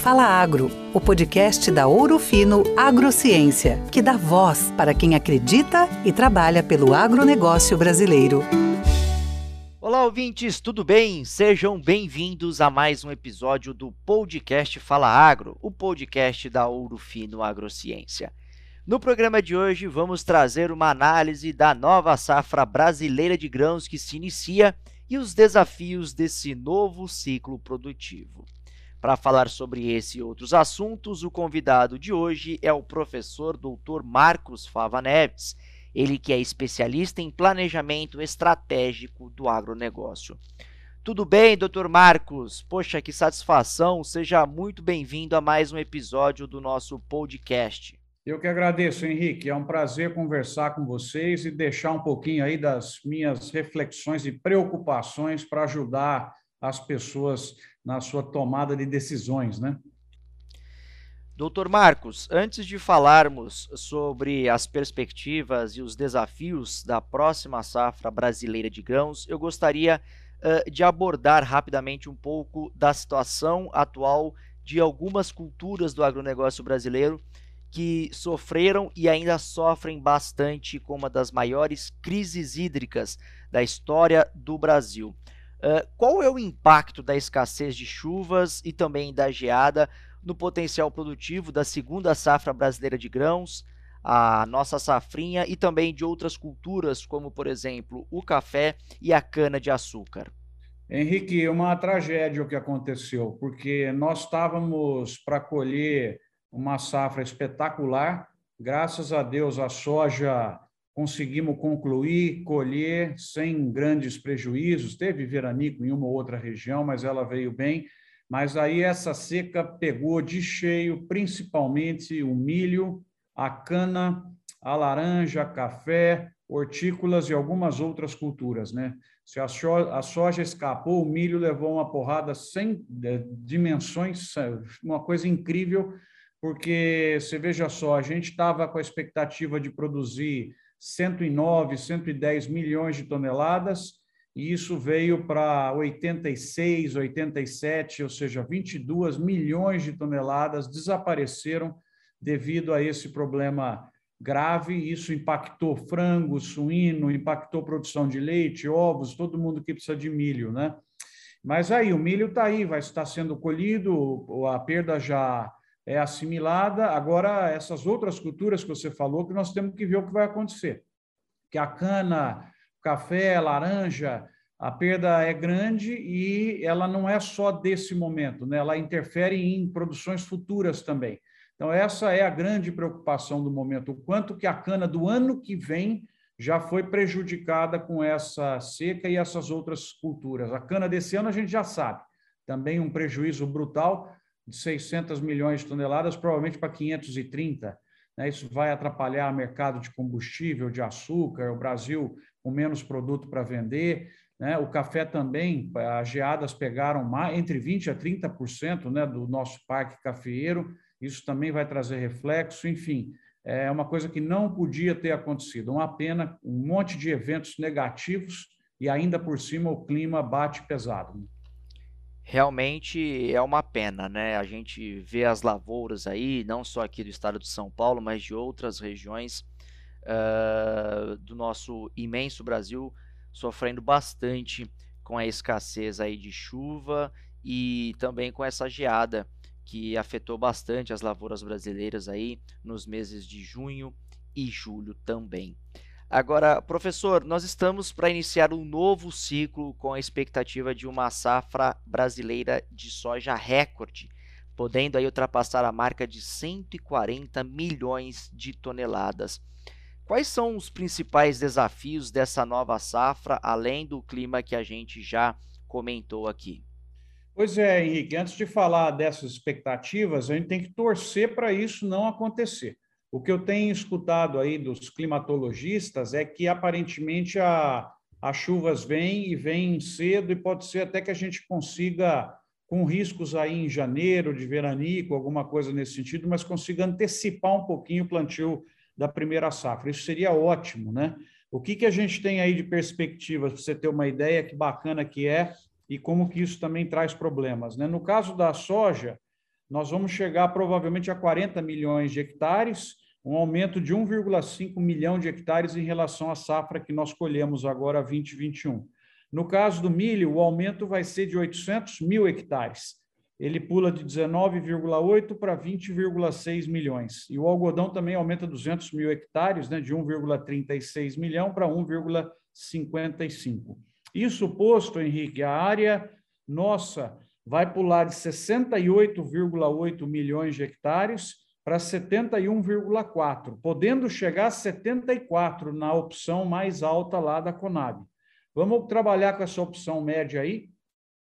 Fala Agro, o podcast da Ouro Fino Agrociência, que dá voz para quem acredita e trabalha pelo agronegócio brasileiro. Olá, ouvintes, tudo bem? Sejam bem-vindos a mais um episódio do podcast Fala Agro, o podcast da Ouro Fino Agrociência. No programa de hoje, vamos trazer uma análise da nova safra brasileira de grãos que se inicia e os desafios desse novo ciclo produtivo. Para falar sobre esse e outros assuntos, o convidado de hoje é o professor Dr. Marcos Fava Neves, ele que é especialista em planejamento estratégico do agronegócio. Tudo bem, doutor Marcos? Poxa, que satisfação! Seja muito bem-vindo a mais um episódio do nosso podcast. Eu que agradeço, Henrique. É um prazer conversar com vocês e deixar um pouquinho aí das minhas reflexões e preocupações para ajudar as pessoas na sua tomada de decisões, né? Doutor Marcos, antes de falarmos sobre as perspectivas e os desafios da próxima safra brasileira de grãos, eu gostaria uh, de abordar rapidamente um pouco da situação atual de algumas culturas do agronegócio brasileiro que sofreram e ainda sofrem bastante com uma das maiores crises hídricas da história do Brasil. Qual é o impacto da escassez de chuvas e também da geada no potencial produtivo da segunda safra brasileira de grãos, a nossa safrinha e também de outras culturas, como por exemplo o café e a cana-de-açúcar? Henrique, uma tragédia o que aconteceu, porque nós estávamos para colher uma safra espetacular, graças a Deus a soja conseguimos concluir, colher sem grandes prejuízos. Teve veranico em uma ou outra região, mas ela veio bem. Mas aí essa seca pegou de cheio, principalmente o milho, a cana, a laranja, café, hortícolas e algumas outras culturas, né? Se a soja escapou, o milho levou uma porrada sem é, dimensões, uma coisa incrível, porque você veja só, a gente estava com a expectativa de produzir 109, 110 milhões de toneladas, e isso veio para 86, 87, ou seja, 22 milhões de toneladas desapareceram devido a esse problema grave. Isso impactou frango, suíno, impactou produção de leite, ovos, todo mundo que precisa de milho, né? Mas aí, o milho está aí, vai estar sendo colhido, a perda já é assimilada. Agora, essas outras culturas que você falou, que nós temos que ver o que vai acontecer. Que a cana, café, laranja, a perda é grande e ela não é só desse momento, né? ela interfere em produções futuras também. Então, essa é a grande preocupação do momento, o quanto que a cana do ano que vem já foi prejudicada com essa seca e essas outras culturas. A cana desse ano a gente já sabe, também um prejuízo brutal, de 600 milhões de toneladas, provavelmente para 530. Né? Isso vai atrapalhar o mercado de combustível, de açúcar, o Brasil com menos produto para vender. Né? O café também, as geadas pegaram mais, entre 20% a 30% né, do nosso parque cafeeiro, isso também vai trazer reflexo, enfim, é uma coisa que não podia ter acontecido. Uma pena, um monte de eventos negativos e ainda por cima o clima bate pesado realmente é uma pena, né? A gente vê as lavouras aí, não só aqui do estado de São Paulo, mas de outras regiões uh, do nosso imenso Brasil, sofrendo bastante com a escassez aí de chuva e também com essa geada que afetou bastante as lavouras brasileiras aí nos meses de junho e julho também. Agora, professor, nós estamos para iniciar um novo ciclo com a expectativa de uma safra brasileira de soja recorde, podendo aí ultrapassar a marca de 140 milhões de toneladas. Quais são os principais desafios dessa nova safra, além do clima que a gente já comentou aqui? Pois é, Henrique, antes de falar dessas expectativas, a gente tem que torcer para isso não acontecer. O que eu tenho escutado aí dos climatologistas é que aparentemente a, as chuvas vêm e vêm cedo e pode ser até que a gente consiga, com riscos aí em janeiro, de veranico, alguma coisa nesse sentido, mas consiga antecipar um pouquinho o plantio da primeira safra. Isso seria ótimo, né? O que, que a gente tem aí de perspectivas, para você ter uma ideia que bacana que é e como que isso também traz problemas, né? No caso da soja, nós vamos chegar provavelmente a 40 milhões de hectares, um aumento de 1,5 milhão de hectares em relação à safra que nós colhemos agora 2021. No caso do milho, o aumento vai ser de 800 mil hectares. Ele pula de 19,8 para 20,6 milhões. E o algodão também aumenta 200 mil hectares, né, de 1,36 milhão para 1,55. Isso posto, Henrique, a área nossa vai pular de 68,8 milhões de hectares para 71,4, podendo chegar a 74 na opção mais alta lá da Conab. Vamos trabalhar com essa opção média aí.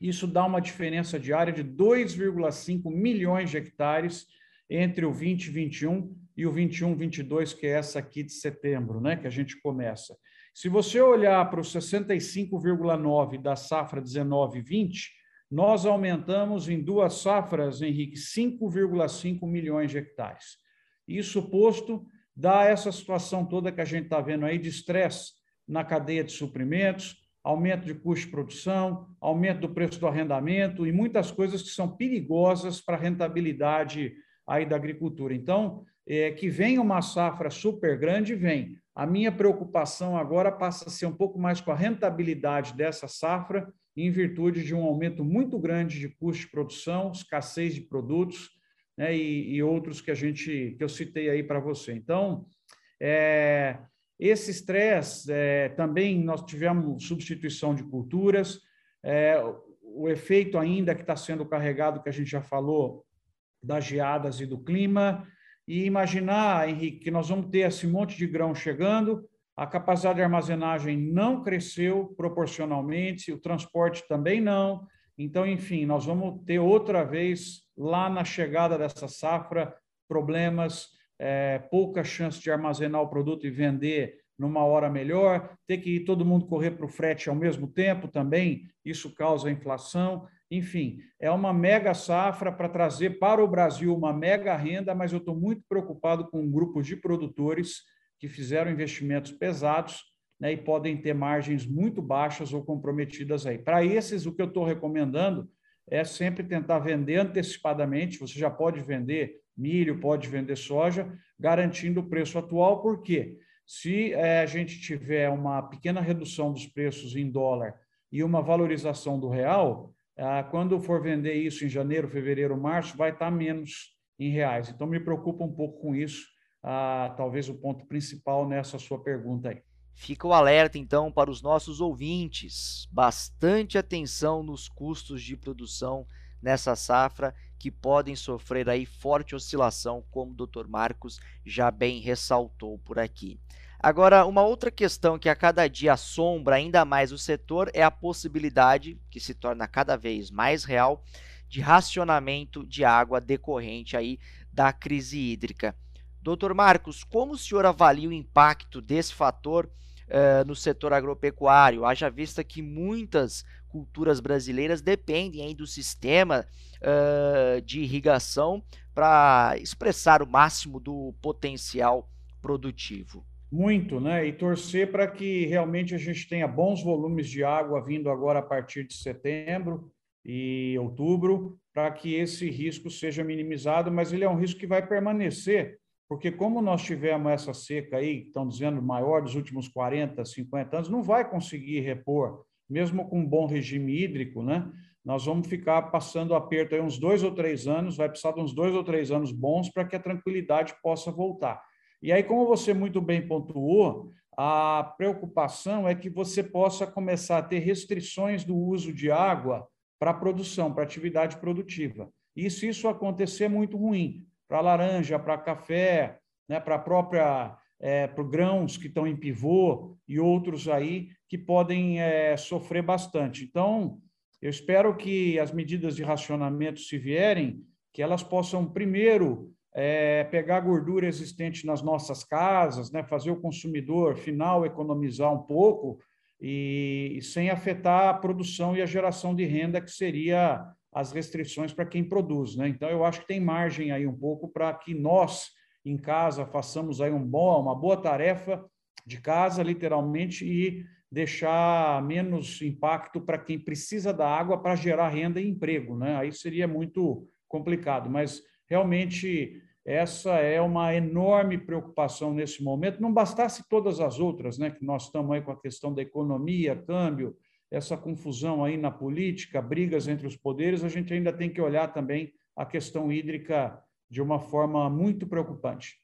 Isso dá uma diferença diária de 2,5 milhões de hectares entre o 2021 e o 21-22, que é essa aqui de setembro, né, que a gente começa. Se você olhar para o 65,9 da safra 19-20, nós aumentamos em duas safras, Henrique, 5,5 milhões de hectares. Isso posto, dá essa situação toda que a gente está vendo aí de estresse na cadeia de suprimentos, aumento de custo de produção, aumento do preço do arrendamento e muitas coisas que são perigosas para a rentabilidade aí da agricultura. Então, é, que vem uma safra super grande, vem. A minha preocupação agora passa a ser um pouco mais com a rentabilidade dessa safra em virtude de um aumento muito grande de custo de produção, escassez de produtos, né, e, e, outros que a gente que eu citei aí para você. Então, é, esse estresse é, também nós tivemos substituição de culturas, é, o efeito ainda que está sendo carregado, que a gente já falou, das geadas e do clima, e imaginar, Henrique, que nós vamos ter esse monte de grão chegando, a capacidade de armazenagem não cresceu proporcionalmente, o transporte também não. Então, enfim, nós vamos ter outra vez, lá na chegada dessa safra, problemas, é, pouca chance de armazenar o produto e vender numa hora melhor, ter que ir todo mundo correr para o frete ao mesmo tempo também, isso causa inflação. Enfim, é uma mega safra para trazer para o Brasil uma mega renda, mas eu estou muito preocupado com um grupo de produtores que fizeram investimentos pesados né, e podem ter margens muito baixas ou comprometidas aí. Para esses, o que eu estou recomendando é sempre tentar vender antecipadamente. Você já pode vender milho, pode vender soja, garantindo o preço atual, porque se é, a gente tiver uma pequena redução dos preços em dólar e uma valorização do real, ah, quando for vender isso em janeiro, fevereiro, março, vai estar menos em reais. Então, me preocupa um pouco com isso ah, talvez o ponto principal nessa sua pergunta aí. Fica o alerta então para os nossos ouvintes. Bastante atenção nos custos de produção nessa safra que podem sofrer aí forte oscilação, como o Dr. Marcos já bem ressaltou por aqui. Agora, uma outra questão que a cada dia assombra ainda mais o setor é a possibilidade, que se torna cada vez mais real, de racionamento de água decorrente aí da crise hídrica. Doutor Marcos, como o senhor avalia o impacto desse fator uh, no setor agropecuário? Haja vista que muitas culturas brasileiras dependem aí do sistema uh, de irrigação para expressar o máximo do potencial produtivo. Muito, né? E torcer para que realmente a gente tenha bons volumes de água vindo agora a partir de setembro e outubro, para que esse risco seja minimizado, mas ele é um risco que vai permanecer porque como nós tivemos essa seca aí, estão dizendo maior dos últimos 40, 50 anos, não vai conseguir repor, mesmo com um bom regime hídrico, né? Nós vamos ficar passando aperto aí uns dois ou três anos, vai precisar de uns dois ou três anos bons para que a tranquilidade possa voltar. E aí, como você muito bem pontuou, a preocupação é que você possa começar a ter restrições do uso de água para produção, para atividade produtiva. E se isso acontecer, é muito ruim, para laranja, para café, né, para própria é, para grãos que estão em pivô e outros aí que podem é, sofrer bastante. Então, eu espero que as medidas de racionamento, se vierem, que elas possam, primeiro, é, pegar a gordura existente nas nossas casas, né, fazer o consumidor final economizar um pouco e, e sem afetar a produção e a geração de renda, que seria as restrições para quem produz. Né? Então, eu acho que tem margem aí um pouco para que nós, em casa, façamos aí um bom, uma boa tarefa de casa, literalmente, e deixar menos impacto para quem precisa da água para gerar renda e emprego. Né? Aí seria muito complicado, mas realmente essa é uma enorme preocupação nesse momento. Não bastasse todas as outras, né, que nós estamos aí com a questão da economia, câmbio, essa confusão aí na política, brigas entre os poderes, a gente ainda tem que olhar também a questão hídrica de uma forma muito preocupante.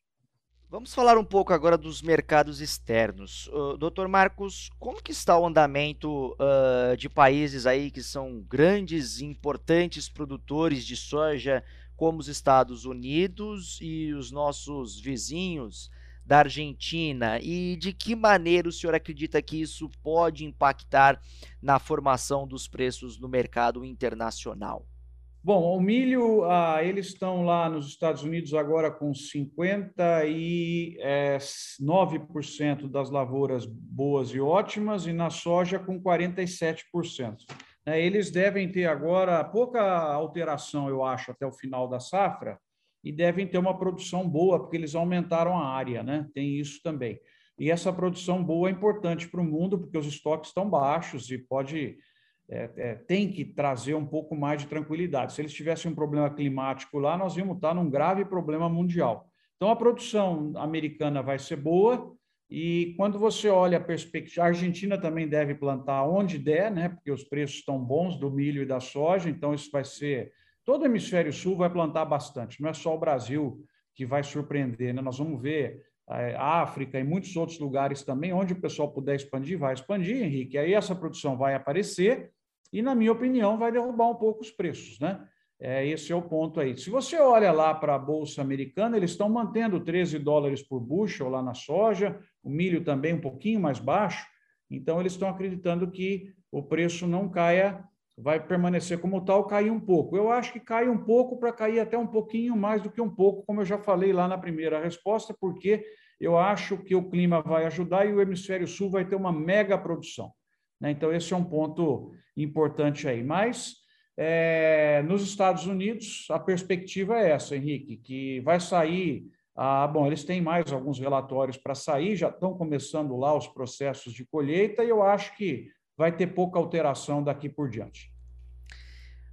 Vamos falar um pouco agora dos mercados externos. Uh, Doutor Marcos, como que está o andamento uh, de países aí que são grandes e importantes produtores de soja como os Estados Unidos e os nossos vizinhos da Argentina e de que maneira o senhor acredita que isso pode impactar na formação dos preços no mercado internacional? Bom, o milho, ah, eles estão lá nos Estados Unidos agora com 59% das lavouras boas e ótimas, e na soja com 47%. Né, eles devem ter agora pouca alteração, eu acho, até o final da safra, e devem ter uma produção boa, porque eles aumentaram a área, né? Tem isso também. E essa produção boa é importante para o mundo, porque os estoques estão baixos e pode é, é, tem que trazer um pouco mais de tranquilidade. Se eles tivessem um problema climático lá, nós íamos estar num grave problema mundial. Então, a produção americana vai ser boa, e quando você olha a perspectiva, a Argentina também deve plantar onde der, né? Porque os preços estão bons do milho e da soja, então isso vai ser. Todo o hemisfério sul vai plantar bastante, não é só o Brasil que vai surpreender, né? Nós vamos ver a África e muitos outros lugares também, onde o pessoal puder expandir, vai expandir, Henrique. Aí essa produção vai aparecer e, na minha opinião, vai derrubar um pouco os preços, né? É, esse é o ponto aí. Se você olha lá para a Bolsa Americana, eles estão mantendo 13 dólares por bushel lá na soja, o milho também um pouquinho mais baixo, então eles estão acreditando que o preço não caia, vai permanecer como tal, cair um pouco. Eu acho que cai um pouco para cair até um pouquinho mais do que um pouco, como eu já falei lá na primeira resposta, porque eu acho que o clima vai ajudar e o hemisfério sul vai ter uma mega produção. Né? Então, esse é um ponto importante aí. Mas é, nos Estados Unidos, a perspectiva é essa, Henrique, que vai sair. Ah, bom, eles têm mais alguns relatórios para sair, já estão começando lá os processos de colheita, e eu acho que vai ter pouca alteração daqui por diante.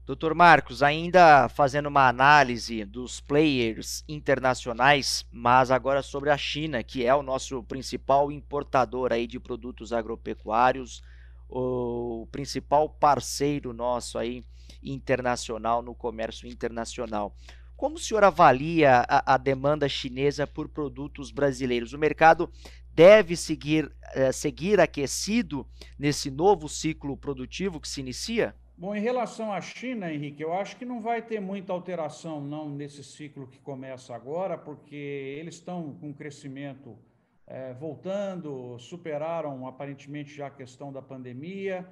Doutor Marcos, ainda fazendo uma análise dos players internacionais, mas agora sobre a China, que é o nosso principal importador aí de produtos agropecuários, o principal parceiro nosso aí internacional no comércio internacional. Como o senhor avalia a, a demanda chinesa por produtos brasileiros? O mercado deve seguir, eh, seguir aquecido nesse novo ciclo produtivo que se inicia? Bom, em relação à China, Henrique, eu acho que não vai ter muita alteração não nesse ciclo que começa agora, porque eles estão com crescimento é, voltando, superaram aparentemente já a questão da pandemia,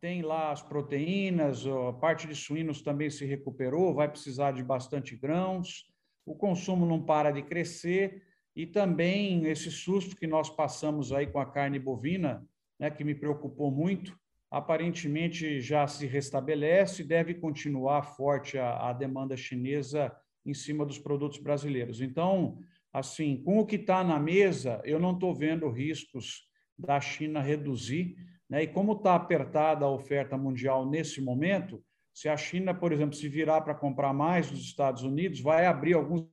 tem lá as proteínas, a parte de suínos também se recuperou, vai precisar de bastante grãos, o consumo não para de crescer e também esse susto que nós passamos aí com a carne bovina, né, que me preocupou muito, aparentemente já se restabelece, deve continuar forte a, a demanda chinesa em cima dos produtos brasileiros. Então, assim, com o que está na mesa, eu não estou vendo riscos da China reduzir, né? E como está apertada a oferta mundial nesse momento, se a China, por exemplo, se virar para comprar mais dos Estados Unidos, vai abrir alguns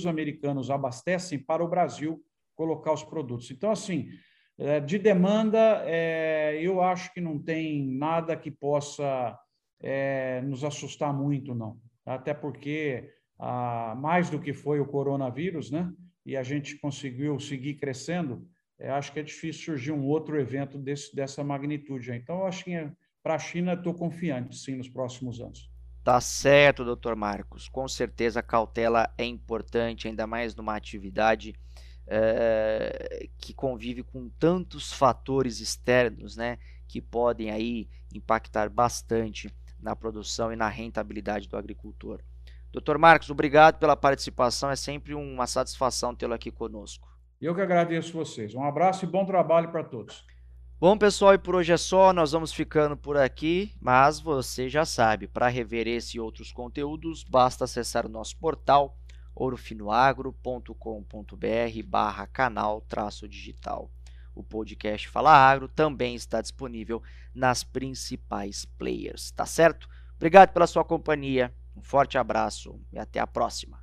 os americanos abastecem para o Brasil colocar os produtos. Então, assim, é, de demanda, é, eu acho que não tem nada que possa é, nos assustar muito, não. Até porque ah, mais do que foi o coronavírus, né? E a gente conseguiu seguir crescendo. Acho que é difícil surgir um outro evento desse, dessa magnitude. Então, eu acho que para a China estou confiante, sim, nos próximos anos. Tá certo, doutor Marcos. Com certeza a cautela é importante, ainda mais numa atividade é, que convive com tantos fatores externos, né? Que podem aí impactar bastante na produção e na rentabilidade do agricultor. Doutor Marcos, obrigado pela participação. É sempre uma satisfação tê-lo aqui conosco. Eu que agradeço vocês. Um abraço e bom trabalho para todos. Bom, pessoal, e por hoje é só. Nós vamos ficando por aqui, mas você já sabe, para rever esse e outros conteúdos, basta acessar o nosso portal ourofinoagro.com.br barra canal digital. O podcast Fala Agro também está disponível nas principais players, tá certo? Obrigado pela sua companhia Um forte abraço e até a próxima.